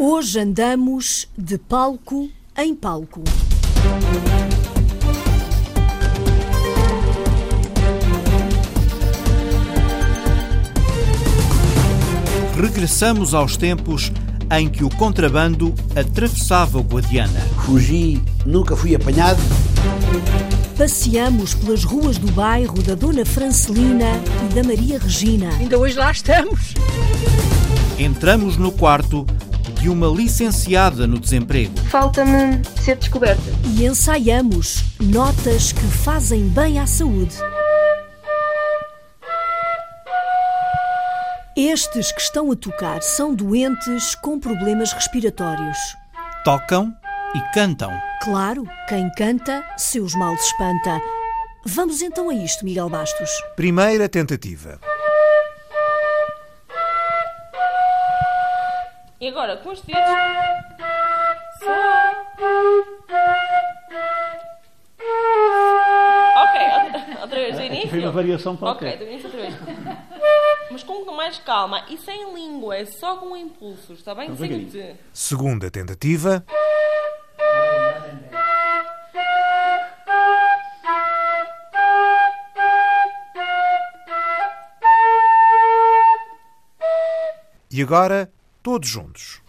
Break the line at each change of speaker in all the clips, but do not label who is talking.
Hoje andamos de palco em palco.
Regressamos aos tempos em que o contrabando atravessava o Guadiana.
Fugi, nunca fui apanhado.
Passeamos pelas ruas do bairro da Dona Francelina e da Maria Regina.
Ainda hoje lá estamos.
Entramos no quarto de uma licenciada no desemprego.
Falta-me ser descoberta.
E ensaiamos notas que fazem bem à saúde. Estes que estão a tocar são doentes com problemas respiratórios.
Tocam e cantam.
Claro, quem canta, seus males espanta. Vamos então a isto, Miguel Bastos.
Primeira tentativa.
E agora, com os dedos. Só. Ok, outra- vez do início.
Foi uma variação
Ok,
qualquer.
do início outra vez. Mas com mais calma e sem língua, é só com impulsos, está bem? Sem o T.
Segunda tentativa. E agora, todos juntos.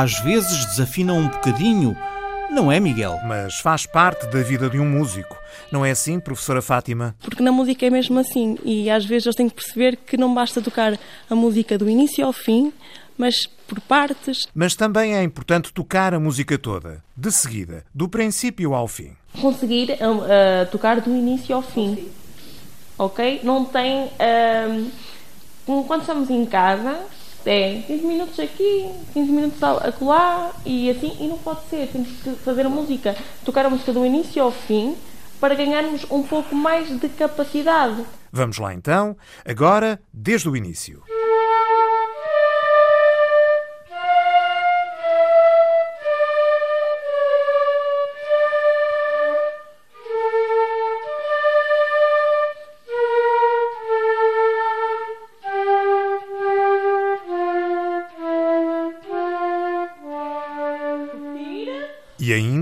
Às vezes desafinam um bocadinho, não é, Miguel?
Mas faz parte da vida de um músico. Não é assim, professora Fátima?
Porque na música é mesmo assim e às vezes eles têm que perceber que não basta tocar a música do início ao fim, mas por partes.
Mas também é importante tocar a música toda, de seguida, do princípio ao fim.
Conseguir ah, tocar do início ao fim. Ok? Não tem. como quando estamos em casa, é 15 minutos aqui, 15 minutos acolá e assim, e não pode ser. Temos que fazer a música, tocar a música do início ao fim para ganharmos um pouco mais de capacidade.
Vamos lá então, agora desde o início.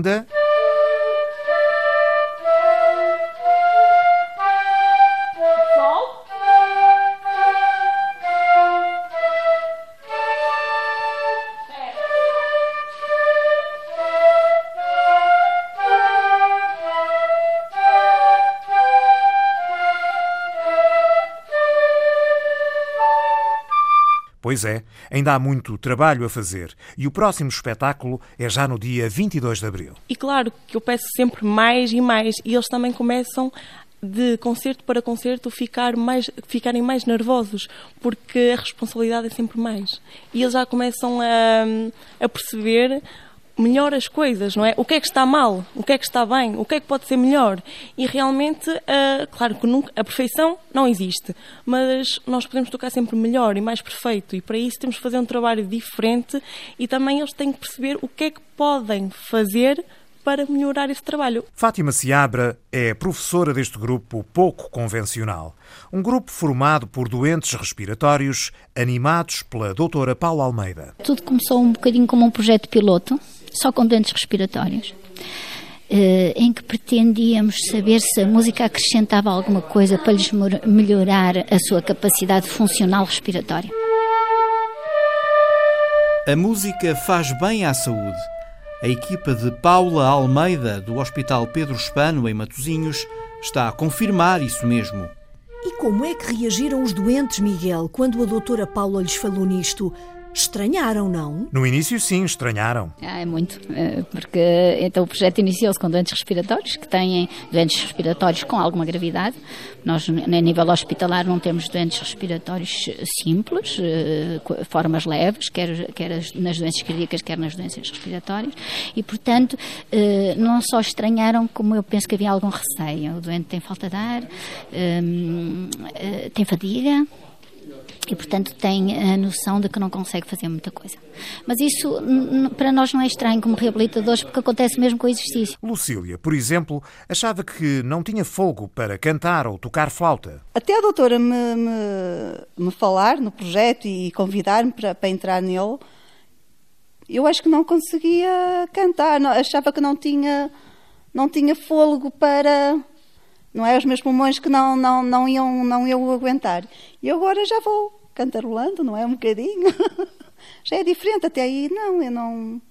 E Pois é, ainda há muito trabalho a fazer e o próximo espetáculo é já no dia 22 de abril.
E claro que eu peço sempre mais e mais, e eles também começam de concerto para concerto ficar mais, ficarem mais nervosos, porque a responsabilidade é sempre mais. E eles já começam a, a perceber melhor as coisas, não é? O que é que está mal? O que é que está bem? O que é que pode ser melhor? E realmente, ah, claro que nunca, a perfeição não existe, mas nós podemos tocar sempre melhor e mais perfeito, e para isso temos que fazer um trabalho diferente e também eles têm que perceber o que é que podem fazer para melhorar esse trabalho.
Fátima Seabra é professora deste grupo pouco convencional. Um grupo formado por doentes respiratórios animados pela doutora Paula Almeida.
Tudo começou um bocadinho como um projeto piloto, só com doentes respiratórios, eh, em que pretendíamos saber se a música acrescentava alguma coisa para lhes melhorar a sua capacidade funcional respiratória.
A música faz bem à saúde. A equipa de Paula Almeida, do Hospital Pedro Espano, em Matosinhos, está a confirmar isso mesmo.
E como é que reagiram os doentes, Miguel, quando a doutora Paula lhes falou nisto? Estranharam, não?
No início, sim, estranharam.
Ah, é muito, eh, porque então o projeto iniciou-se com doentes respiratórios, que têm doentes respiratórios com alguma gravidade. Nós, a nível hospitalar, não temos doentes respiratórios simples, eh, formas leves, quer, quer nas doenças cardíacas, quer nas doenças respiratórias, e, portanto, eh, não só estranharam, como eu penso que havia algum receio. O doente tem falta de ar, tem fadiga, e, portanto, tem a noção de que não consegue fazer muita coisa. Mas isso para nós não é estranho como reabilitadores, porque acontece mesmo com o exercício.
Lucília, por exemplo, achava que não tinha fogo para cantar ou tocar flauta.
Até a doutora me, me, me falar no projeto e convidar-me para, para entrar nele, eu acho que não conseguia cantar, achava que não tinha, não tinha fôlego para não é? Os meus pulmões que não, não, não, iam, não iam aguentar. E agora já vou cantarolando, não é? Um bocadinho. já é diferente, até aí não, eu não.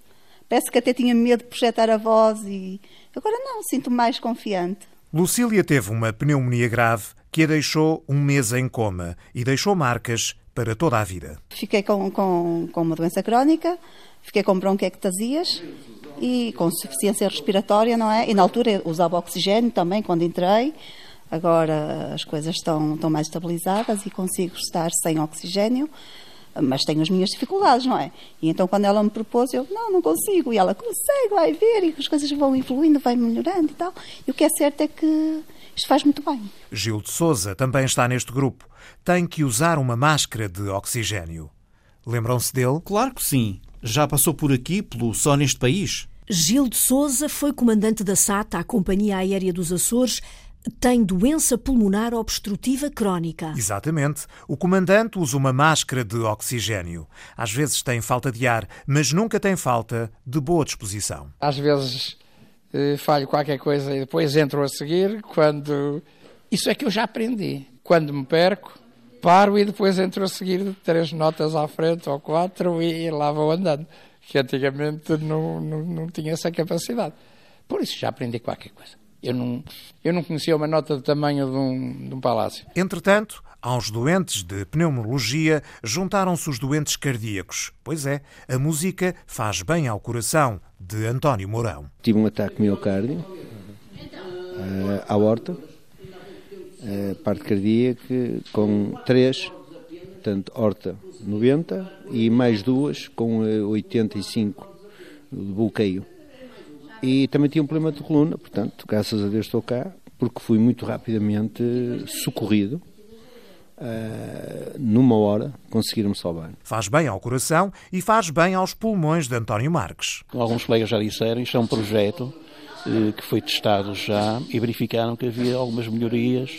Parece que até tinha medo de projetar a voz e agora não, sinto mais confiante.
Lucília teve uma pneumonia grave que a deixou um mês em coma e deixou marcas para toda a vida.
Fiquei com, com, com uma doença crónica, fiquei com bronquiectasias e com suficiência respiratória, não é? E na altura usava oxigênio também quando entrei. Agora as coisas estão, estão mais estabilizadas e consigo estar sem oxigênio, mas tenho as minhas dificuldades, não é? E então quando ela me propôs, eu, não, não consigo. E ela, consegue, vai ver, e as coisas vão evoluindo, vai melhorando e tal. E o que é certo é que isto faz muito bem.
Gil de Souza também está neste grupo. Tem que usar uma máscara de oxigênio. Lembram-se dele?
Claro que sim. Já passou por aqui, pelo Só Neste País?
Gil de Souza foi comandante da SATA, a Companhia Aérea dos Açores, tem doença pulmonar obstrutiva crónica.
Exatamente. O comandante usa uma máscara de oxigênio. Às vezes tem falta de ar, mas nunca tem falta de boa disposição.
Às vezes eh, falho qualquer coisa e depois entro a seguir quando. Isso é que eu já aprendi. Quando me perco, paro e depois entro a seguir três notas à frente ou quatro e lá vou andando. Que antigamente não, não, não tinha essa capacidade. Por isso já aprendi qualquer coisa. Eu não, eu não conhecia uma nota de tamanho de um, de um palácio.
Entretanto, aos doentes de pneumologia juntaram-se os doentes cardíacos. Pois é, a música faz bem ao coração, de António Mourão.
Tive um ataque miocárdio, uh, à horta, a parte cardíaca com três, portanto, horta 90 e mais duas com 85 de bloqueio. E também tinha um problema de coluna, portanto, graças a Deus estou cá, porque fui muito rapidamente socorrido. Uh, numa hora conseguiram-me salvar.
Faz bem ao coração e faz bem aos pulmões de António Marques.
Alguns colegas já disseram, isto é um projeto eh, que foi testado já e verificaram que havia algumas melhorias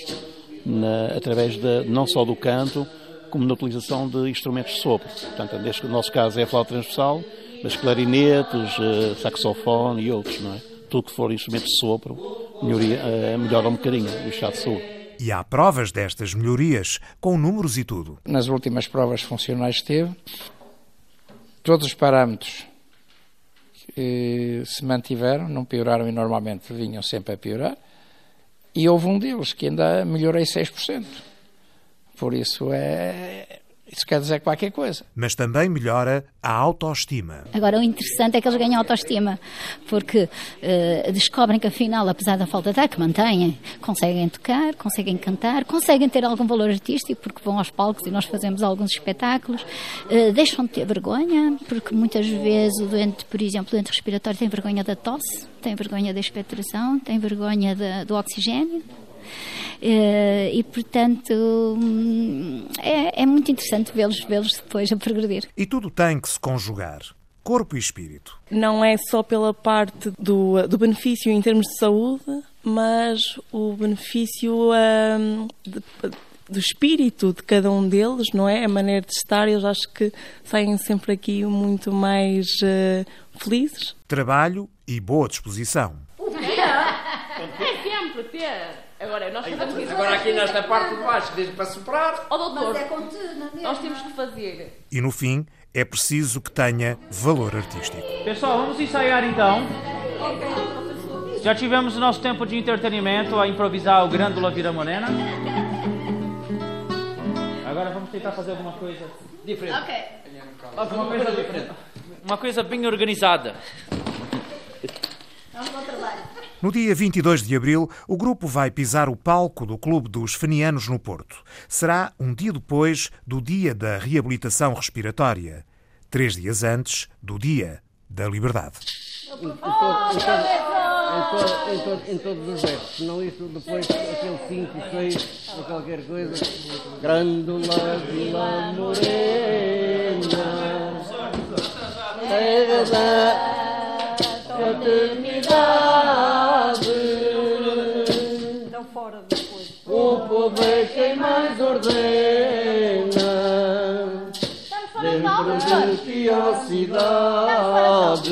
na, através de, não só do canto, como na utilização de instrumentos de sopro. Portanto, neste no nosso caso é a flauta transversal, mas clarinetes, uh, saxofone e outros, não é? Tudo que for instrumentos de sopro melhoria, uh, melhora um bocadinho o estado de saúde.
E há provas destas melhorias, com números e tudo.
Nas últimas provas funcionais que teve, todos os parâmetros se mantiveram, não pioraram e normalmente vinham sempre a piorar. E houve um deles que ainda melhorei 6%. Por isso é, isso quer dizer qualquer coisa.
Mas também melhora a autoestima.
Agora, o interessante é que eles ganham autoestima, porque uh, descobrem que, afinal, apesar da falta de ar que mantêm, conseguem tocar, conseguem cantar, conseguem ter algum valor artístico, porque vão aos palcos e nós fazemos alguns espetáculos, uh, deixam de ter vergonha, porque muitas vezes o doente, por exemplo, o doente respiratório tem vergonha da tosse, tem vergonha da expectoração, tem vergonha de, do oxigênio. Eh, e, portanto, hum, é, é muito interessante vê-los vê depois a progredir.
E tudo tem que se conjugar corpo e espírito.
Não é só pela parte do, do benefício em termos de saúde, mas o benefício um, de, do espírito de cada um deles, não é? A maneira de estar, eles acho que saem sempre aqui muito mais uh, felizes.
Trabalho e boa disposição.
É sempre ter. Agora, nós fazemos isso.
Agora aqui nesta parte de baixo, desde para soprar.
Ó oh, doutor,
Mas é contínuo,
nós temos que fazer.
E no fim, é preciso que tenha valor artístico.
Pessoal, vamos ensaiar então. Já tivemos o nosso tempo de entretenimento a improvisar o Grândula Vira Morena. Agora vamos tentar fazer alguma coisa diferente.
Ok.
Uma coisa diferente. Uma coisa bem organizada.
No dia 22 de abril, o grupo vai pisar o palco do Clube dos Fenianos no Porto. Será um dia depois do Dia da Reabilitação Respiratória, três dias antes do Dia da Liberdade.
Em, todo, em, todo, em, todo, em, todos os versos, senão isso depois, aquele 5, 6 ou qualquer coisa. Grândola Vila Morena, terra da fraternidade.
Fora depois.
O povo é quem mais ordena. Dentro de cidade.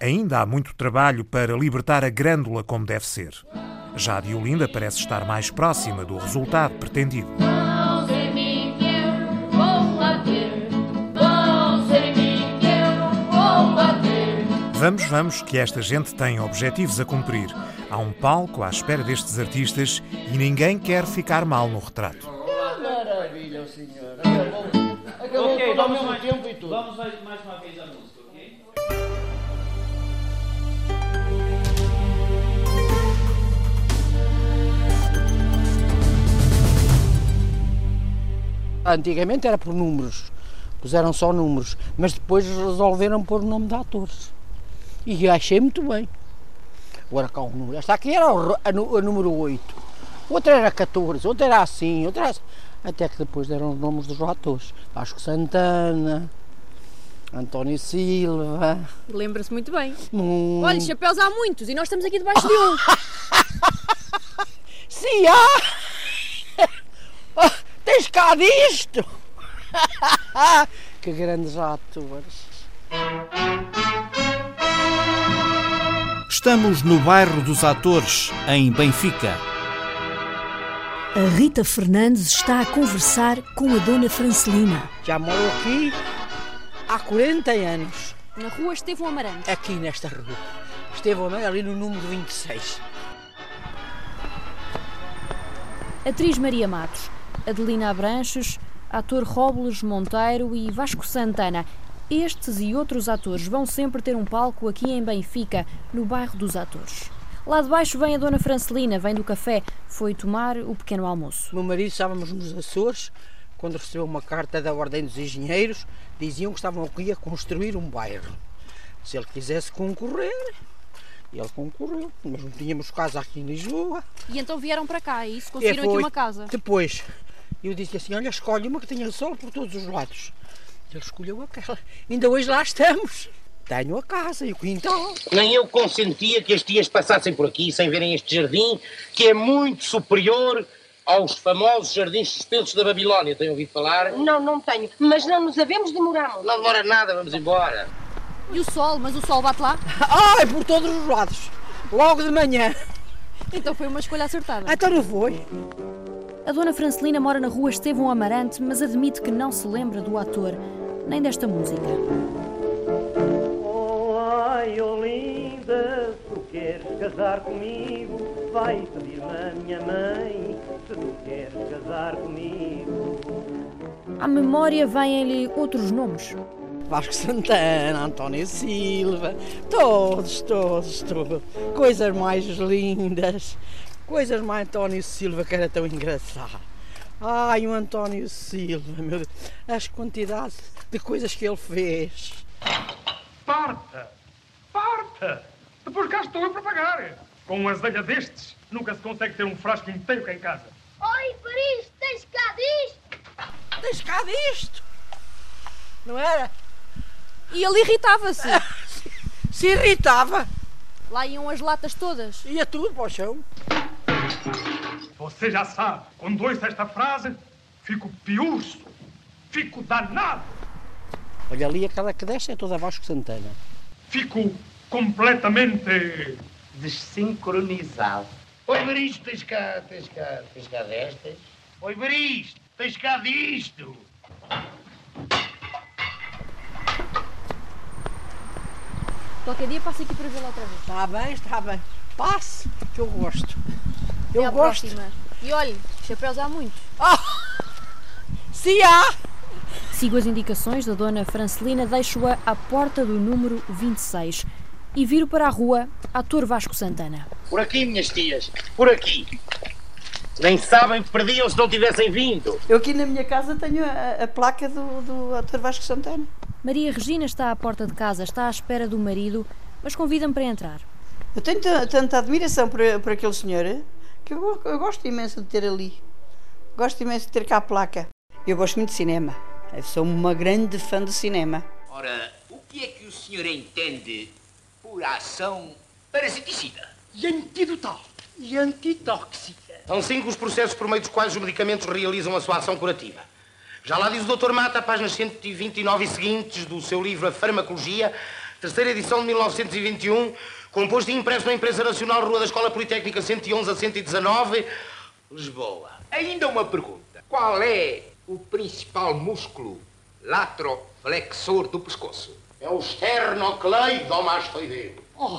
Ainda há muito trabalho para libertar a grândula como deve ser. Já a Diolinda parece estar mais próxima do resultado pretendido. Vamos, vamos, que esta gente tem objetivos a cumprir. Há um palco à espera destes artistas e ninguém quer ficar mal no retrato.
Maravilha, senhor. Acabou, acabou
Ok,
tudo ao
vamos
mesmo
mais,
tempo e tudo.
vamos mais mais uma vez a música, ok?
Antigamente era por números, puseram só números, mas depois resolveram pôr o nome de atores. E achei muito bem. Agora cá o número. Esta aqui era o- a, número 8, outra era 14, outra era assim, outra era assim. Até que depois deram os nomes dos atores. Vasco Santana, António Silva.
Lembra-se muito bem.
Muito.
Olha, chapéus há muitos e nós estamos aqui debaixo de um.
Sim, há! Ah, Tens cá disto! que grandes atores!
Estamos no bairro dos Atores, em Benfica.
A Rita Fernandes está a conversar com a Dona Francelina.
Já moro aqui há 40 anos,
Na rua Estevão Amarante.
aqui nesta rua. Esteve ali no número 26.
Atriz Maria Matos, Adelina Abranches, ator Róbulos Monteiro e Vasco Santana. Estes e outros atores vão sempre ter um palco aqui em Benfica, no bairro dos Atores. Lá de baixo vem a Dona Francelina, vem do café, foi tomar o pequeno almoço.
Meu marido estávamos nos Açores, quando recebeu uma carta da Ordem dos Engenheiros, diziam que estavam aqui a construir um bairro. Se ele quisesse concorrer, ele concorreu, mas não tínhamos casa aqui em Lisboa.
E então vieram para cá, é isso? Conseguiram aqui uma casa.
Depois, eu disse assim: Olha, escolhe uma que tenha sol por todos os lados. Ele escolheu aquela. Ainda hoje lá estamos. Tenho a casa e o quintal.
Nem eu consentia que as tias passassem por aqui sem verem este jardim, que é muito superior aos famosos jardins suspensos da Babilónia. Tem ouvido falar?
Não, não tenho. Mas não nos havemos demorado.
Não demora nada, vamos embora.
E o sol? Mas o sol bate lá?
Ai, por todos os lados. Logo de manhã.
Então foi uma escolha acertada.
Então não foi.
A Dona Francelina mora na rua Estevão Amarante, mas admite que não se lembra do ator, nem desta música.
Oh, ai, oh linda, se tu queres casar comigo, vai pedir-me a minha mãe, se tu queres casar comigo.
À memória vêm-lhe outros nomes.
Vasco Santana, António Silva, todos, todos, todos. Coisas mais lindas. Coisas mais António Silva que era tão engraçado. Ai, o António Silva, meu Deus. As quantidades de coisas que ele fez.
Parta! Parta! Depois cá estou eu para pagar. Com um azelha destes, nunca se consegue ter um frasco inteiro cá em casa.
Oi, Paris, tens cá disto?
Tens cá disto? Não era?
E ele irritava-se.
Se irritava.
Lá iam as latas todas.
Ia tudo para o chão.
Você já sabe, quando ouço esta frase, fico piurso, fico danado,
Olha ali, aquela que desce é toda Vasco Santana.
fico completamente
Desincronizado. Oi, Maristo, tens cá, tens cá, tens cá destas? Oi, Maristo, tens cá disto?
Qualquer dia passo aqui para vê-la outra vez.
Está bem, está bem. Passe, que eu gosto. Eu
Até à
gosto.
próxima. E olhe, chapéus há muitos.
Se há!
Sigo as indicações da dona Francelina, deixo-a à porta do número 26 e viro para a rua Ator Vasco Santana.
Por aqui, minhas tias, por aqui. Nem sabem que perdiam se não tivessem vindo.
Eu aqui na minha casa tenho a, a placa do, do ator Vasco Santana.
Maria Regina está à porta de casa, está à espera do marido, mas convida-me para entrar.
Eu tenho ta- tanta admiração por, por aquele senhor que eu, eu gosto imenso de ter ali. Gosto imenso de ter cá a placa. Eu gosto muito de cinema. Eu sou uma grande fã de cinema.
Ora, o que é que o senhor entende por ação parasiticida?
E antidotal. E antitóxica. São cinco os processos por meio dos quais os medicamentos realizam a sua ação curativa. Já lá diz o Dr. Mata, páginas 129 e seguintes do seu livro A Farmacologia, terceira edição de 1921, composto e impresso na Imprensa Nacional, Rua da Escola Politécnica 111 a 119, Lisboa.
Ainda uma pergunta. Qual é o principal músculo latroflexor do pescoço?
É o esternocleidomastoideu.
Oh,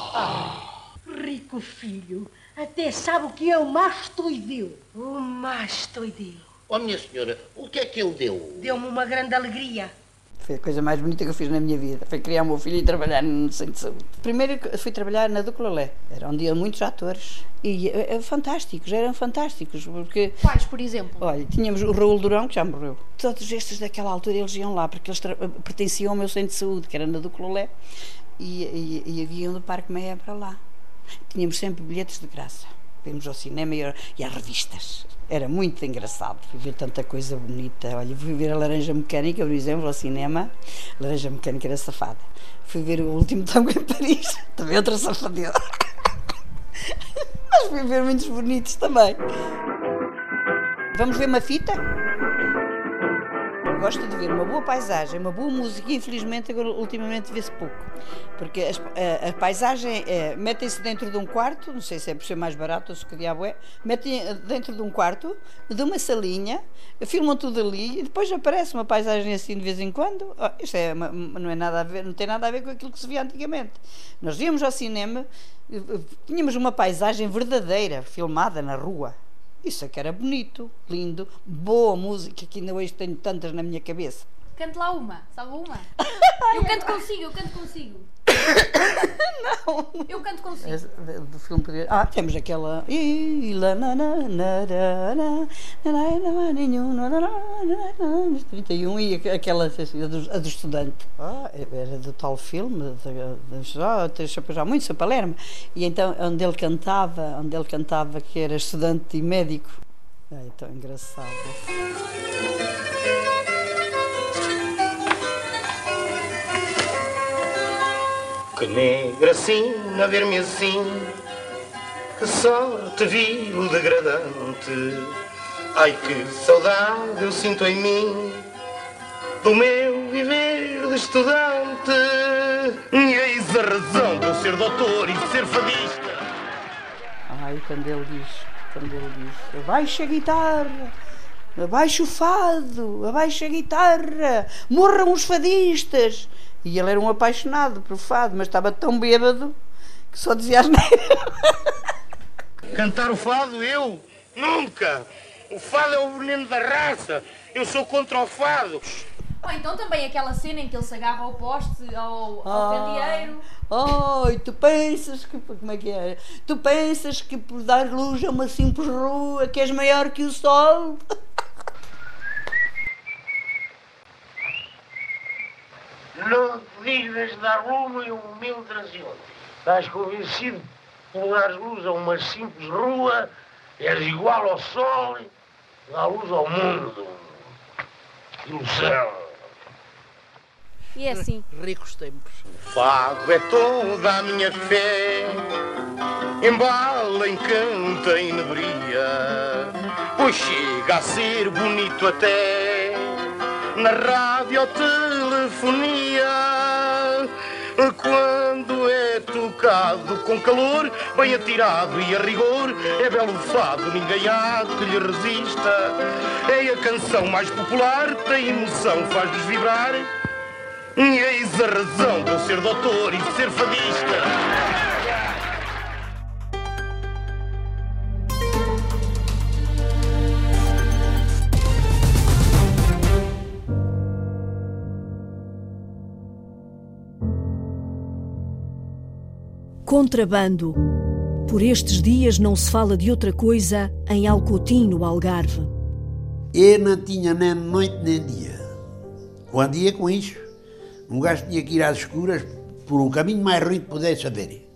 rico filho, até sabe o que é o mastoideu. O mastoideu.
Ó, minha senhora, o que é que ele deu?
Deu-me uma grande alegria.
Foi a coisa mais bonita que eu fiz na minha vida. Foi criar o meu filho e trabalhar no centro de saúde. Primeiro fui trabalhar na Duclalé. Era um dia muitos atores. E eh, eh, fantásticos, eram fantásticos. Porque,
Quais, por exemplo?
olha, tínhamos o Raul Durão, que já morreu. Todos estes daquela altura eles iam lá, porque eles tra- pertenciam ao meu centro de saúde, que era na Duclalé. E, e, e haviam do Parque Meia para lá. Tínhamos sempre bilhetes de graça. Vimos ao cinema e, e às revistas. Era muito engraçado. Fui ver tanta coisa bonita. Olha, fui ver a Laranja Mecânica, por exemplo, ao cinema. A Laranja Mecânica era safada. Fui ver o último tango em Paris. Também outra safadeza. Mas fui ver muitos bonitos também. Vamos ver uma fita? Gosto de ver uma boa paisagem, uma boa música infelizmente agora ultimamente vê-se pouco. Porque as- a, a paisagem é, metem-se dentro de um quarto, não sei se é por ser mais barato ou se que diabo é, metem eh, dentro de um quarto, de uma salinha, filmam tudo ali e depois aparece uma paisagem assim de vez em quando. Oh, isto é uma- não, é nada a ver, não tem nada a ver com aquilo que se via antigamente. Nós íamos ao cinema, eh, tínhamos uma paisagem verdadeira, filmada na rua. Isso é que era bonito, lindo, boa música, que ainda hoje tenho tantas na minha cabeça.
Cante lá uma, sabe uma? Eu canto consigo, eu canto consigo
não.
Eu canto consigo.
É, do filme português. Ah, temos aquela. 31 e aquela assim, a, do, a do estudante. Ah, era do tal filme, dos chapéus há muito a Palermo. E então, onde ele cantava, onde ele cantava que era estudante e médico. Ai, tão engraçado.
Que negra assim, a ver-me assim, que sorte vivo degradante. Ai que saudade eu sinto em mim do meu viver de estudante. E eis a razão de eu ser doutor e ser fadista.
Ai, quando ele diz, quando ele diz, abaixa a guitarra, abaixa o fado, abaixa a guitarra, morram os fadistas. E ele era um apaixonado por fado, mas estava tão bêbado que só dizia as
Cantar o fado, eu? Nunca! O fado é o veneno da raça. Eu sou contra o fado.
Ou então também aquela cena em que ele se agarra ao poste, ao, ao
Ah.
candeeiro.
Ai, tu pensas que. Como é que é? Tu pensas que por dar luz a uma simples rua que és maior que o sol?
Não digas dar rumo e um humilde transeunte. Estás convencido que por dar luz a uma simples rua és igual ao sol, dá luz ao mundo. Ilusão.
E é assim.
Ricos tempos.
Fado é toda a minha fé, embala, encanta e inebria, pois chega a ser bonito até na radiotelefonia. Quando é tocado com calor, bem atirado e a rigor, é belo fado, ninguém há que lhe resista. É a canção mais popular, tem emoção, faz-nos vibrar. E eis a razão de eu ser doutor e de ser fadista.
Contrabando. Por estes dias não se fala de outra coisa em Alcotim, no Algarve.
Eu não tinha nem noite nem dia. Quando ia com isso, um gajo tinha que ir às escuras por o caminho mais ruim que pudesse saber.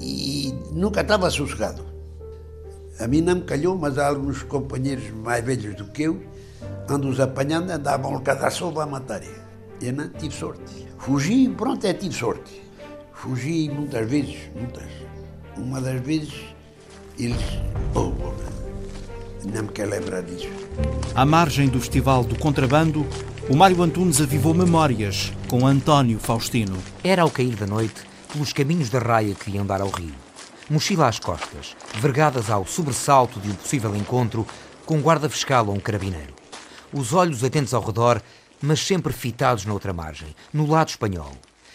E nunca estava sossegado. A mim não me calhou, mas há alguns companheiros mais velhos do que eu, ando-os apanhando, andavam cada sopa a matar. Eu não tive sorte. Fugi, pronto, é tive sorte. Fugi muitas vezes, muitas. Uma das vezes, eles. Oh, não me quero lembrar disso.
À margem do Festival do Contrabando, o Mário Antunes avivou memórias com António Faustino.
Era ao cair da noite, pelos caminhos da raia que iam dar ao rio. Mochila às costas, vergadas ao sobressalto de um possível encontro com um guarda fiscal ou um carabineiro. Os olhos atentos ao redor, mas sempre fitados na outra margem, no lado espanhol.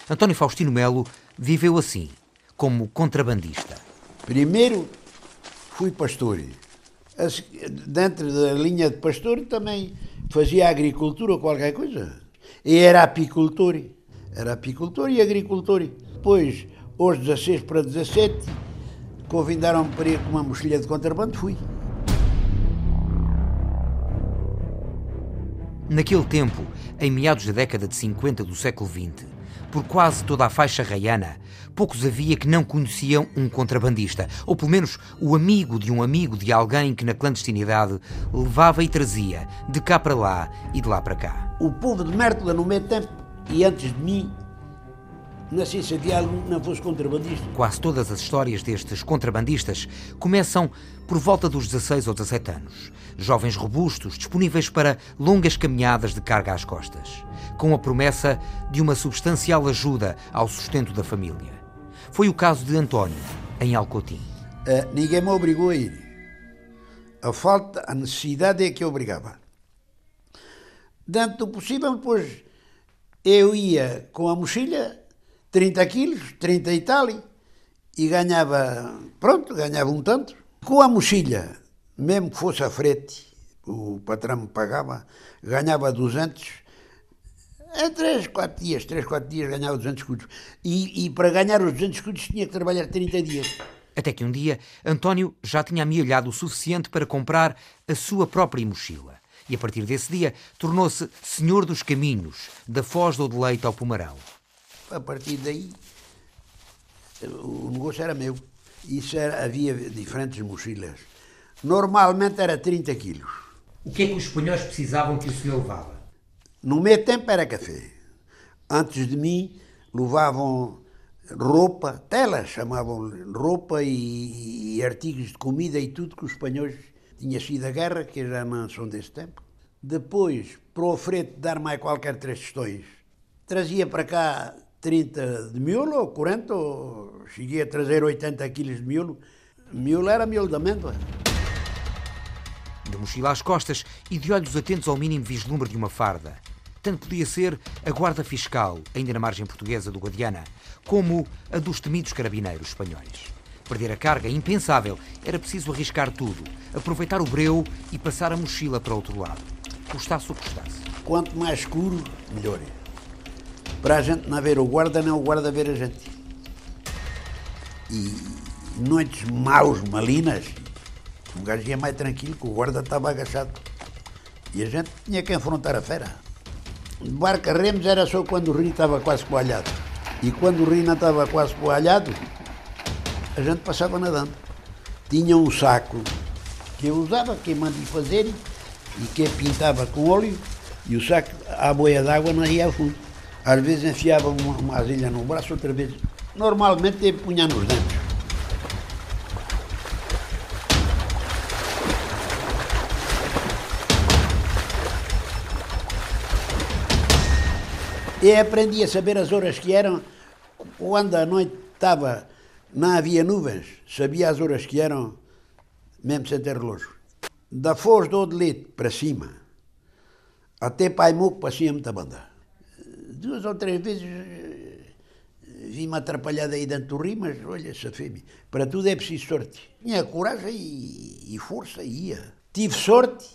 António Faustino Melo viveu assim, como contrabandista.
Primeiro fui pastor. Dentro da linha de pastor também fazia agricultura ou qualquer coisa. E era apicultor. Era apicultor e agricultor. Depois, aos 16 para 17, convidaram-me para ir com uma mochilha de contrabando, fui.
Naquele tempo, em meados da década de 50 do século XX, por quase toda a faixa raiana, poucos havia que não conheciam um contrabandista, ou pelo menos o amigo de um amigo de alguém que na clandestinidade levava e trazia de cá para lá e de lá para cá.
O povo de Mértola, no meu tempo e antes de mim, nasci se havia algum que não fosse contrabandista.
Quase todas as histórias destes contrabandistas começam por volta dos 16 ou 17 anos. Jovens robustos, disponíveis para longas caminhadas de carga às costas, com a promessa de uma substancial ajuda ao sustento da família. Foi o caso de António, em Alcotim.
Uh, ninguém me obrigou a ir. A falta, a necessidade é que obrigava. Dentro do possível, depois eu ia com a mochila, 30 quilos, 30 e tal, e ganhava, pronto, ganhava um tanto. Com a mochila, mesmo que fosse a frete, o patrão me pagava, ganhava 200. Em 3, 4 dias, 3, 4 dias ganhava 200 escudos. E, e para ganhar os 200 escudos tinha que trabalhar 30 dias.
Até que um dia, António já tinha amealhado o suficiente para comprar a sua própria mochila. E a partir desse dia, tornou-se senhor dos caminhos, da Foz do Leite ao Pomarão.
A partir daí, o negócio era meu. Isso era, havia diferentes mochilas. Normalmente era 30 quilos.
O que é que os espanhóis precisavam que o senhor levava?
No meu tempo era café. Antes de mim, levavam roupa, telas chamavam roupa e, e, artigos de comida e tudo que os espanhóis tinham sido a guerra, que já não são desse tempo. Depois, para o frete dar mais qualquer três questões, trazia para cá 30 de miolo, ou 40, ou cheguei a trazer 80 quilos de miolo. Miolo era miolo de amêndoa.
De mochila às costas e de olhos atentos ao mínimo vislumbre de uma farda. Tanto podia ser a guarda fiscal, ainda na margem portuguesa do Guadiana, como a dos temidos carabineiros espanhóis. Perder a carga, impensável, era preciso arriscar tudo, aproveitar o breu e passar a mochila para outro lado. Custasse o custasse.
Quanto mais escuro, melhor. Para a gente não ver o guarda, nem o guarda ver a gente. E noites maus, malinas, um gajo ia mais tranquilo, que o guarda estava agachado. E a gente tinha que enfrentar a fera. De barca remos era só quando o rio estava quase coalhado. E quando o rio não estava quase coalhado, a gente passava nadando. Tinha um saco que eu usava, que mandei fazer, e que pintava com óleo, e o saco, a boia d'água, não ia ao fundo. Às vezes enfiava uma, uma asilha no braço, outra vez. Normalmente punha nos dentes. E aprendi a saber as horas que eram. Quando a noite estava, não havia nuvens, sabia as horas que eram, mesmo sem ter relógio. Da Foz do Odelete para cima, até Paimuco passia muita banda. Duas ou três vezes vi-me atrapalhado aí dentro do rio, mas olha, safei-me. Para tudo é preciso sorte. Tinha coragem e, e força e ia. Tive sorte,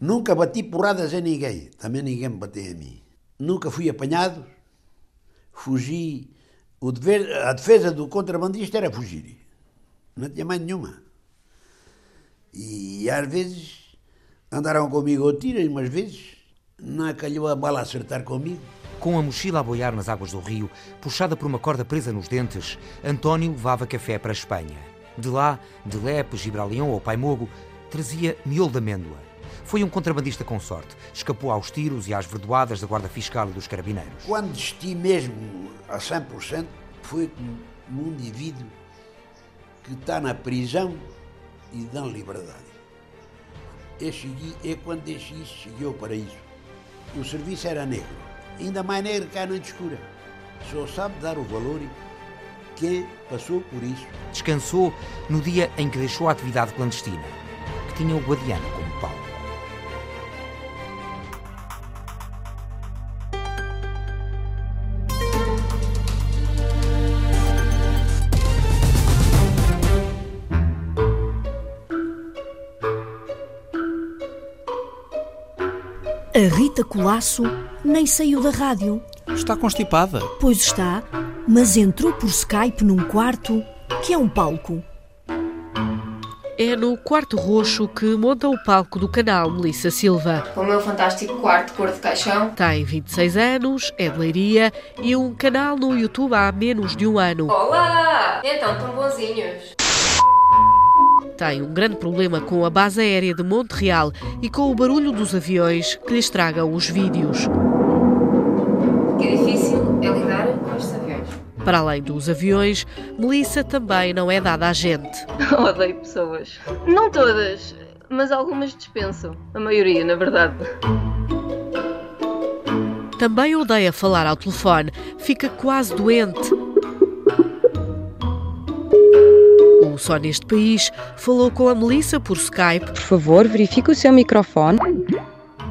nunca bati porradas a ninguém. Também ninguém me bateu a mim. Nunca fui apanhado, fugi o dever, a defesa do contrabandista era fugir. Não tinha mais nenhuma. E às vezes andaram comigo ao tiro, e umas vezes não calhou a bala acertar comigo.
Com a mochila a boiar nas águas do rio, puxada por uma corda presa nos dentes, António levava café para a Espanha. De lá, de Lepe, Gibraleão ou Paimogo, trazia miolo de amêndoa. Foi um contrabandista com sorte. Escapou aos tiros e às verdoadas da Guarda Fiscal e dos Carabineiros.
Quando desisti mesmo a 100%, foi como um indivíduo que está na prisão e dão liberdade. Eu cheguei, eu quando deixei isso, cheguei ao paraíso. O serviço era negro, ainda mais negro que a noite escura. Só sabe dar o valor quem passou por isso.
Descansou no dia em que deixou a atividade clandestina, que tinha o Guadiana como pau.
A Rita Colasso nem saiu da rádio.
Está constipada.
Pois está, mas entrou por Skype num quarto que é um palco.
É no quarto roxo que monta o palco do canal Melissa Silva.
O meu fantástico quarto cor de caixão.
Tem 26 anos, é de leiria e um canal no YouTube há menos de um ano.
Olá! Então, tão bonzinhos.
Tem um grande problema com a base aérea de Montreal e com o barulho dos aviões que lhe estragam os vídeos.
O que é difícil é lidar com estes aviões.
Para além dos aviões, Melissa também não é dada a gente.
Odeio pessoas. Não todas, mas algumas dispenso. A maioria, na verdade.
Também odeia falar ao telefone, fica quase doente. O Só Neste País falou com a Melissa por Skype.
Por favor, verifique o seu microfone.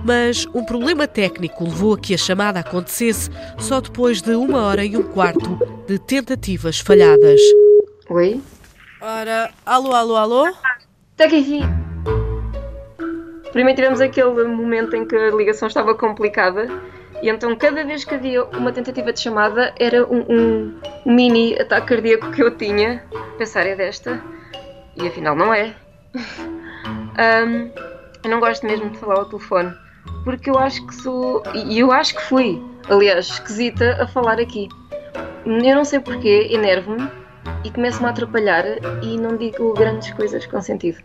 Mas um problema técnico levou a que a chamada acontecesse só depois de uma hora e um quarto de tentativas falhadas.
Oi?
Ora, alô, alô, alô?
Está aqui. Primeiro tivemos aquele momento em que a ligação estava complicada e então cada vez que havia uma tentativa de chamada era um, um mini ataque cardíaco que eu tinha. Pensar é desta e afinal não é. Um, eu não gosto mesmo de falar ao telefone porque eu acho que sou e eu acho que fui, aliás, esquisita a falar aqui. Eu não sei porquê, enervo-me e começo-me a atrapalhar e não digo grandes coisas com sentido.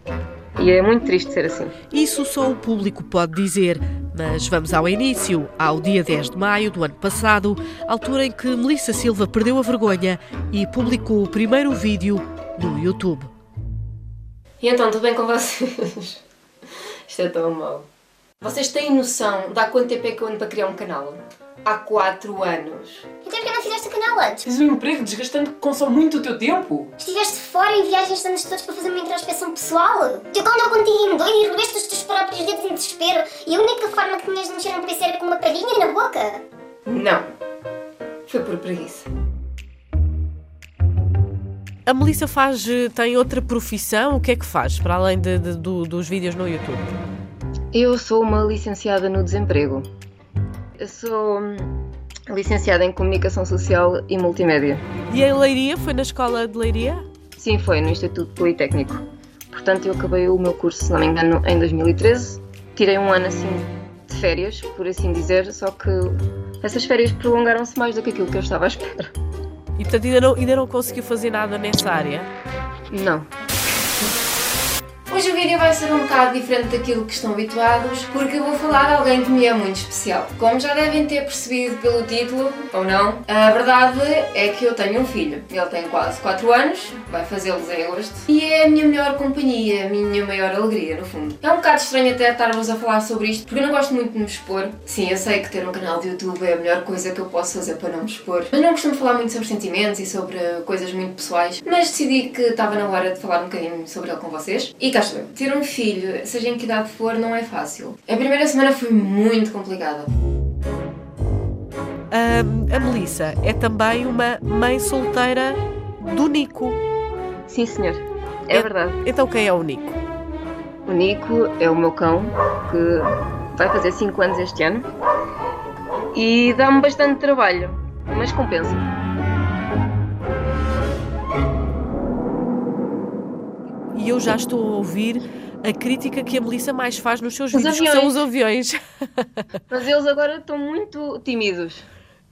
E é muito triste ser assim.
Isso só o público pode dizer, mas vamos ao início, ao dia 10 de maio do ano passado, altura em que Melissa Silva perdeu a vergonha e publicou o primeiro vídeo no YouTube.
E então, tudo bem com vocês? Isto é tão mau. Vocês têm noção de há quanto tempo é que eu ando para criar um canal? Há 4 anos.
Então por que não fizeste o canal antes?
Tens um emprego desgastante que consome muito o teu tempo.
Estiveste fora em viagens anos todos para fazer uma introspeção pessoal? Teu cão andou contigo em doido e roeste os teus próprios dedos em desespero e a única forma que tinhas de mexer no preço era com uma palhinha na boca?
Não. Foi por preguiça.
A Melissa faz, eh, tem outra profissão? O que é que faz, para além de, de- do- dos vídeos no YouTube?
Eu sou uma licenciada no desemprego. Eu sou hum, licenciada em Comunicação Social e Multimédia.
E em Leiria? Foi na escola de Leiria?
Sim, foi no Instituto Politécnico. Portanto, eu acabei o meu curso, se não me engano, em 2013. Tirei um ano assim de férias, por assim dizer, só que essas férias prolongaram-se mais do que aquilo que eu estava à espera.
E portanto ainda não, ainda não conseguiu fazer nada nessa área?
Não. Hoje o vídeo vai ser um bocado diferente daquilo que estão habituados, porque eu vou falar de alguém que me é muito especial. Como já devem ter percebido pelo título, ou não, a verdade é que eu tenho um filho. Ele tem quase 4 anos, vai fazê-los em agosto, e é a minha melhor companhia, a minha maior alegria, no fundo. É um bocado estranho até estar-vos a falar sobre isto, porque eu não gosto muito de me expor. Sim, eu sei que ter um canal de YouTube é a melhor coisa que eu posso fazer para não me expor. Mas não costumo falar muito sobre sentimentos e sobre coisas muito pessoais, mas decidi que estava na hora de falar um bocadinho sobre ele com vocês. E cá Ter um filho, seja em que idade for, não é fácil. A primeira semana foi muito complicada.
A, a Melissa é também uma mãe solteira do Nico.
Sim, senhor. É verdade.
Então quem é o Nico?
O Nico é o meu cão, que vai fazer 5 anos este ano. E dá-me bastante trabalho, mas compensa.
E eu já estou a ouvir a crítica que a Melissa mais faz nos seus
Os
vídeos, que
aviões.
são os aviões.
Mas eles agora estão muito tímidos.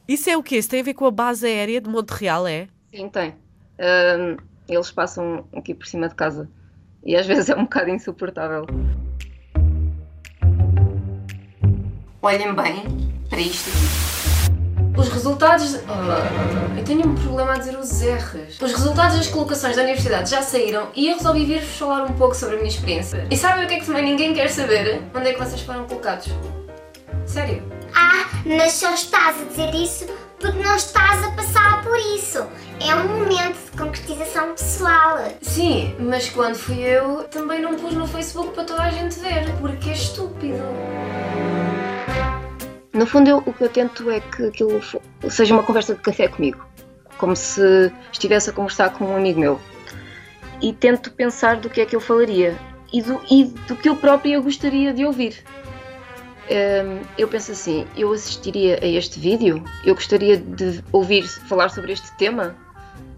Isso é o quê? Isso tem a ver com a base aérea de Montreal, é?
Sim, tem. Ahm, eles passam aqui por cima de casa. E às vezes é um bocado insuportável. Olhem bem para isto aqui. Os resultados. Ah, eu tenho um problema a dizer os R's. Os resultados das colocações da universidade já saíram e eu resolvi vir-vos falar um pouco sobre a minha experiência. E sabem o que é que também ninguém quer saber? Onde é que vocês foram colocados? Sério?
Ah, mas só estás a dizer isso porque não estás a passar por isso. É um momento de concretização pessoal.
Sim, mas quando fui eu, também não pus no Facebook para toda a gente ver, porque é estúpido. No fundo, eu- o que eu tento é que aquilo seja uma conversa de café comigo, como se estivesse a conversar com um amigo meu. E tento pensar do que é que eu falaria e do, e do que eu própria gostaria de ouvir. Hum, eu penso assim, eu assistiria a este vídeo? Eu gostaria de ouvir falar sobre este tema?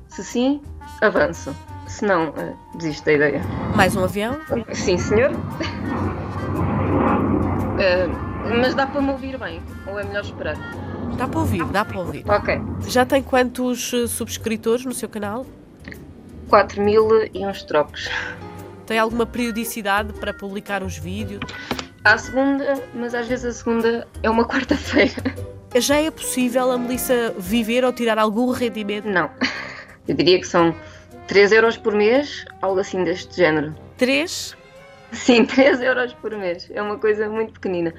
Se sim, avanço. Se não, eh, desisto da ideia.
Mais um avião?
Sim, senhor. Eh, mas dá para me ouvir bem, ou é melhor esperar?
Dá para ouvir, dá para ouvir.
Ok.
Já tem quantos eh, subscritores no seu canal?
4 mil e uns trocos.
Tem alguma periodicidade para publicar os vídeos?
À segunda, mas às vezes a segunda é uma quarta-feira.
Já é possível a Melissa viver ou tirar algum rendimento?
Não. Eu diria que são 3 euros por mês, algo assim deste género.
3?
Sim, 3 euros por mês. É uma coisa muito pequenina.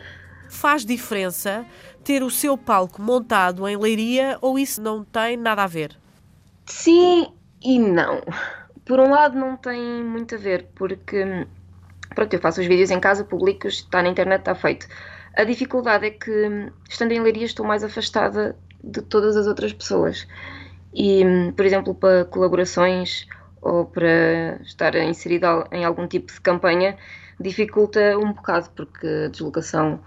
Faz diferença ter o seu palco montado em leiria ou isso não tem nada a ver?
Sim e não. Por um lado não tem muito a ver, porque pronto, eu faço os vídeos em casa, publico-os, está na internet, está feito. A dificuldade é que, estando em Leiria, estou mais afastada de todas as outras pessoas. E, por exemplo, para colaborações ou para estar inserida em algum tipo de campanha, dificulta um bocado, porque a deslocação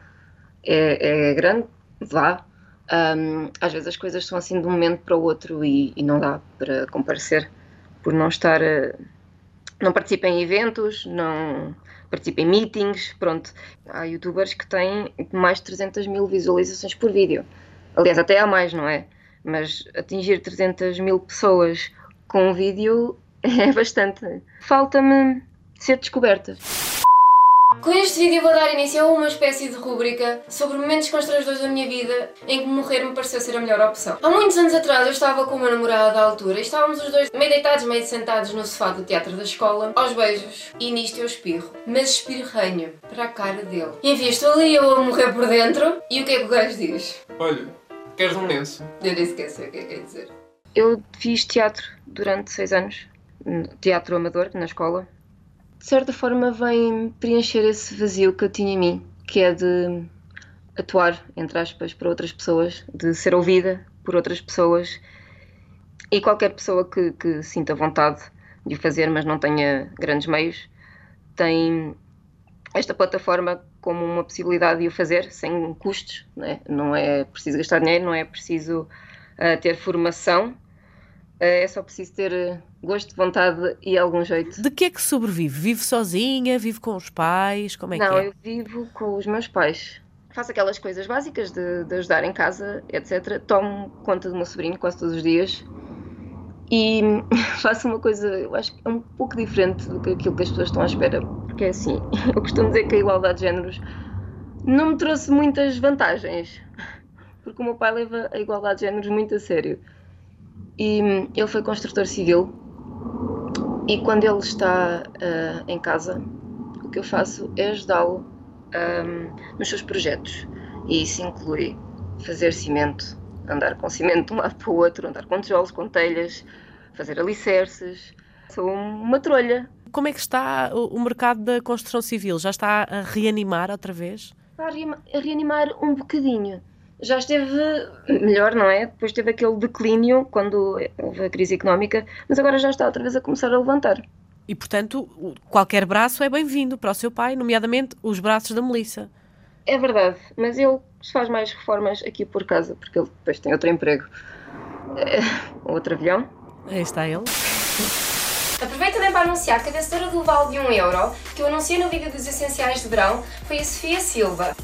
é, é grande, vá. Um, às vezes as coisas são assim de um momento para o outro e, e não dá para comparecer por não estar. a- não participo em eventos, não participo em meetings, pronto. Há youtubers que têm mais de 300 mil visualizações por vídeo. Aliás, até há mais, não é? Mas atingir 300 mil pessoas com um vídeo é bastante. Falta-me ser descoberta. Com este vídeo vou dar início a uma espécie de rúbrica sobre momentos constrangedores da minha vida em que morrer me pareceu ser a melhor opção. Há muitos anos atrás eu estava com o meu namorado à altura e estávamos os dois meio deitados, meio sentados no sofá do teatro da escola, aos beijos, e nisto eu espirro. Mas espirranho para a cara dele. Enfim, estou ali eu a morrer por dentro e o que é que o gajo diz?
Olha, queres um lenço?
Eu nem sequer sei o que é que quer dizer. Eu fiz teatro durante seis anos, teatro amador na escola. De certa forma vem preencher esse vazio que eu tinha em mim, que é de atuar, entre aspas, para outras pessoas, de ser ouvida por outras pessoas. E qualquer pessoa que, que sinta vontade de o fazer, mas não tenha grandes meios, tem esta plataforma como uma possibilidade de o fazer sem custos, não é, não é preciso gastar dinheiro, não é preciso ah, ter formação, é só preciso ter ah, gosto, vontade e algum jeito.
De que é que sobrevive? Vive sozinha? Vive com os pais? Como é
não,
que é?
eu vivo com os meus pais. Faço aquelas coisas básicas de, de ajudar em casa, etc. Tomo conta do meu sobrinho quase todos os dias. E faço uma coisa, eu acho que é um pouco diferente do que aquilo que as pessoas estão à espera. Porque é assim, eu costumo dizer que a igualdade de géneros não me trouxe muitas vantagens. Porque o meu pai leva a igualdade de géneros muito a sério. E hum, ele foi construtor civil. E quando ele está ah, em casa, o que eu faço é ajudá-lo ahm, nos seus projetos. E isso inclui fazer cimento, andar com cimento de um lado para o outro, andar com tijolos, com telhas, fazer alicerces. Sou uma trolha.
Como é que está o mercado da construção civil? Já está a reanimar outra vez?
Está a reanimar um bocadinho. Já esteve melhor, não é? Depois teve aquele declínio quando houve a crise económica, mas agora já está outra vez a começar a levantar.
E, portanto, qualquer braço é bem-vindo para o seu pai, nomeadamente os braços da Melissa.
É verdade, mas ele faz mais reformas aqui por casa, porque ele depois tem outro emprego. É, outro avião.
Aí está ele.
Aproveito também para anunciar que a vencedora do vale de 1 euro, que eu anunciei no vídeo dos essenciais de verão, foi a Sofia Silva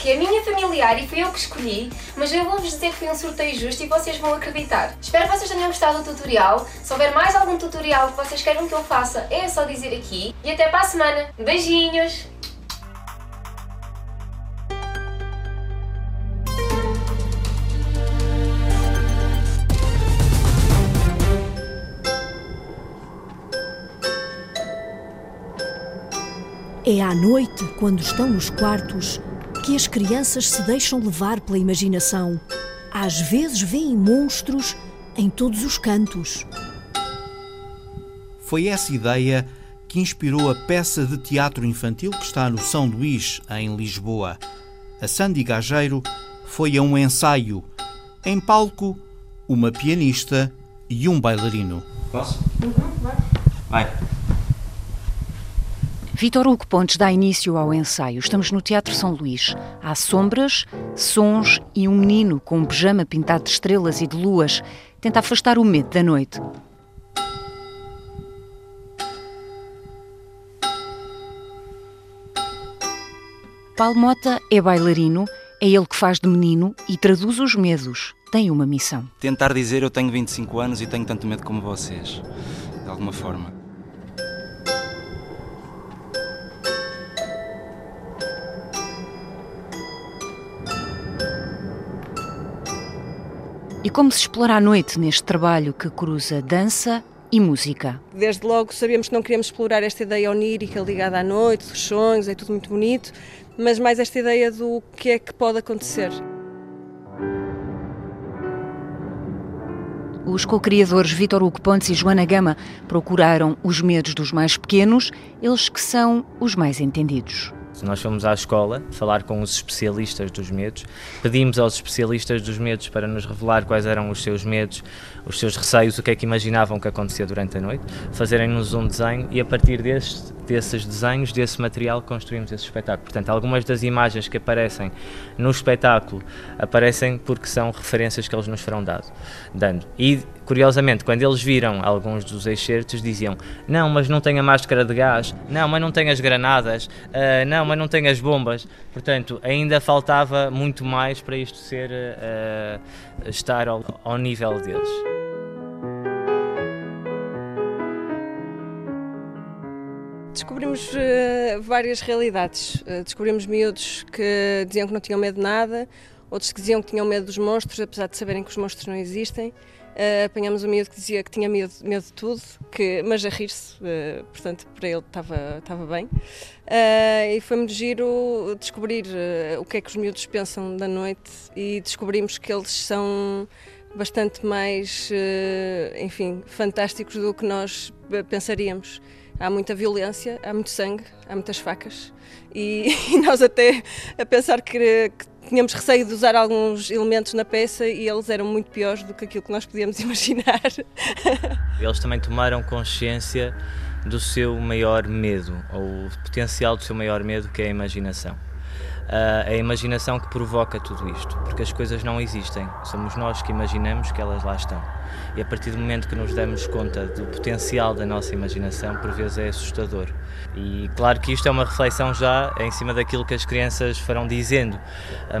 que é minha familiar e fui eu que escolhi, mas eu vou-vos dizer que foi um sorteio justo e vocês vão acreditar. Espero que vocês tenham gostado do tutorial. Se houver mais algum tutorial que vocês queiram que eu faça, é só dizer aqui. E até para a semana. Beijinhos!
É à noite, quando estão nos quartos, que as crianças se deixam levar pela imaginação. Às vezes veem monstros em todos os cantos.
Foi essa ideia que inspirou a peça de teatro infantil que está no São Luís, em Lisboa. A Sandy Gageiro foi a um ensaio. Em palco, uma pianista e um bailarino.
Posso? Uhum, vai. Vai.
Vitor Hugo Pontes dá início ao ensaio. Estamos no Teatro São Luís. Há sombras, sons e um menino com um pijama pintado de estrelas e de luas tenta afastar o medo da noite. Paulo Mota é bailarino, é ele que faz de menino e traduz os medos. Tem uma missão.
Tentar dizer eu tenho 25 anos e tenho tanto medo como vocês, de alguma forma.
E como se explora a noite neste trabalho que cruza dança e música?
Desde logo sabíamos que não queríamos explorar esta ideia onírica ligada à noite, dos sonhos, é tudo muito bonito, mas mais esta ideia do que é que pode acontecer.
Os co-criadores Vítor Hugo Pontes e Joana Gama procuraram os medos dos mais pequenos, eles que são os mais entendidos.
Nós fomos à escola falar com os especialistas dos medos, pedimos aos especialistas dos medos para nos revelar quais eram os seus medos, os seus receios, o que é que imaginavam que acontecia durante a noite, fazerem-nos um desenho e a partir deste, desses desenhos, desse material, construímos esse espetáculo. Portanto, algumas das imagens que aparecem no espetáculo aparecem porque são referências que eles nos foram dado, dando. E, curiosamente, quando eles viram alguns dos excertos, diziam: Não, mas não tem a máscara de gás, não, mas não tem as granadas, uh, não, mas não tem as bombas. Portanto, ainda faltava muito mais para isto ser uh, estar ao, ao nível deles.
Descobrimos uh, várias realidades. Descobrimos miúdos que diziam que não tinham medo de nada, outros que diziam que tinham medo dos monstros, apesar de saberem que os monstros não existem. Uh, apanhámos um miúdo que dizia que tinha medo, medo de tudo, que, mas a rir-se, uh, portanto, para ele estava bem. Uh, e foi muito giro descobrir o que é que os miúdos pensam da noite e descobrimos que eles são bastante mais, enfim, fantásticos do que nós pensaríamos. Há muita violência, há muito sangue, há muitas facas e, e nós até a pensar que, que tínhamos receio de usar alguns elementos na peça e eles eram muito piores do que aquilo que nós podíamos imaginar.
Eles também tomaram consciência do seu maior medo, ou o potencial do seu maior medo, que é a imaginação. É a imaginação que provoca tudo isto, porque as coisas não existem, somos nós que imaginamos que elas lá estão. E a partir do momento que nos damos conta do potencial da nossa imaginação, por vezes é assustador. E claro que isto é uma reflexão já em cima daquilo que as crianças foram dizendo,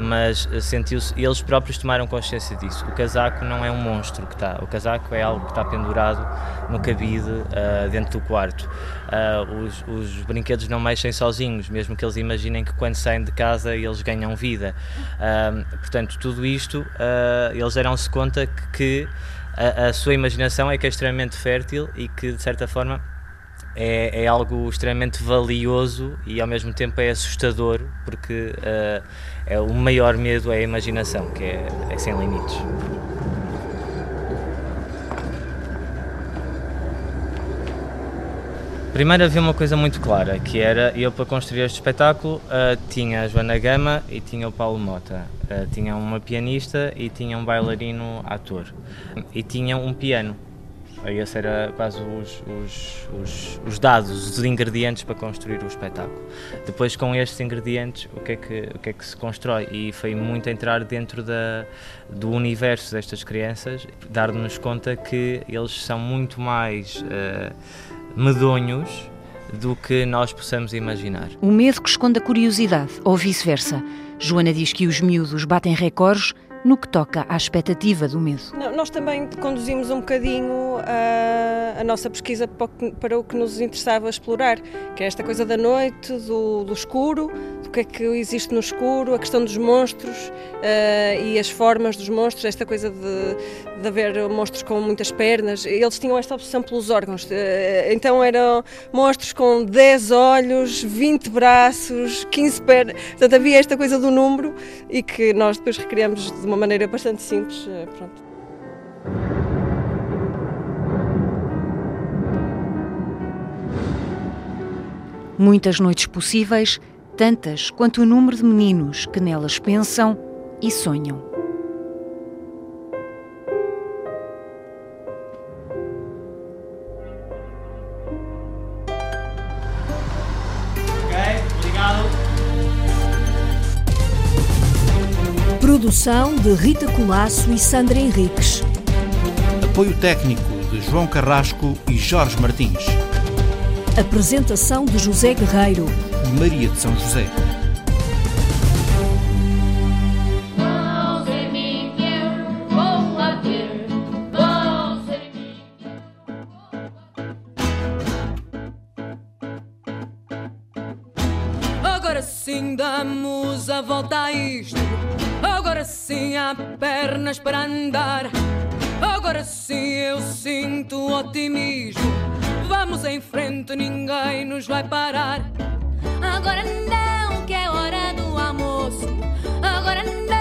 mas sentiu-se, eles próprios tomaram consciência disso. O casaco não é um monstro que está, o casaco é algo que está pendurado no cabide uh, dentro do quarto. Uh, os, os, brinquedos não mexem sozinhos, mesmo que eles imaginem que quando saem de casa eles ganham vida. Uh, portanto, tudo isto, eles deram-se conta que, que a, a sua imaginação é que é extremamente fértil e que, de certa forma, é, é, algo extremamente valioso e ao mesmo tempo é assustador porque uh, é, o maior medo é a imaginação, que é, é sem limites. Primeiro havia uma coisa muito clara, que era eu para construir este espetáculo uh, tinha a Joana Gama e tinha o Paulo Mota. Uh, tinha uma pianista e tinha um bailarino ator. E tinha um piano Esse era quase os, os, os, os, dados, os ingredientes para construir o espetáculo. Depois, com estes ingredientes, o que é que, o que, é que se constrói? E foi muito entrar dentro da, do universo destas crianças, dar-nos conta que eles são muito mais uh, medonhos do que nós possamos imaginar.
O medo que esconde a curiosidade, ou vice-versa. Joana diz que os miúdos batem recordes no que toca à expectativa do medo.
Não, nós também conduzimos um bocadinho a, a nossa pesquisa para o, que, para o, que, nos interessava explorar, que é esta coisa da noite, do, do escuro, do que é que existe no escuro, a questão dos monstros uh, e as formas dos monstros, esta coisa de, de haver monstros com muitas pernas. Eles tinham esta obsessão pelos órgãos, uh, então eram monstros com 10 olhos, 20 braços, 15 pernas. Portanto, havia esta coisa do número e que nós depois recriamos de uma maneira bastante simples. Eh, pronto.
Muitas noites possíveis, tantas quanto o número de meninos que nelas pensam e sonham.
Produção de Rita Colasso e Sandra Henriques.
Apoio técnico de João Carrasco e Jorge Martins.
Apresentação de José Guerreiro
e Maria de São José.
pernas para andar. Agora sim eu sinto otimismo. Vamos em frente, ninguém nos vai parar. Agora não, que é hora do almoço.
Agora não.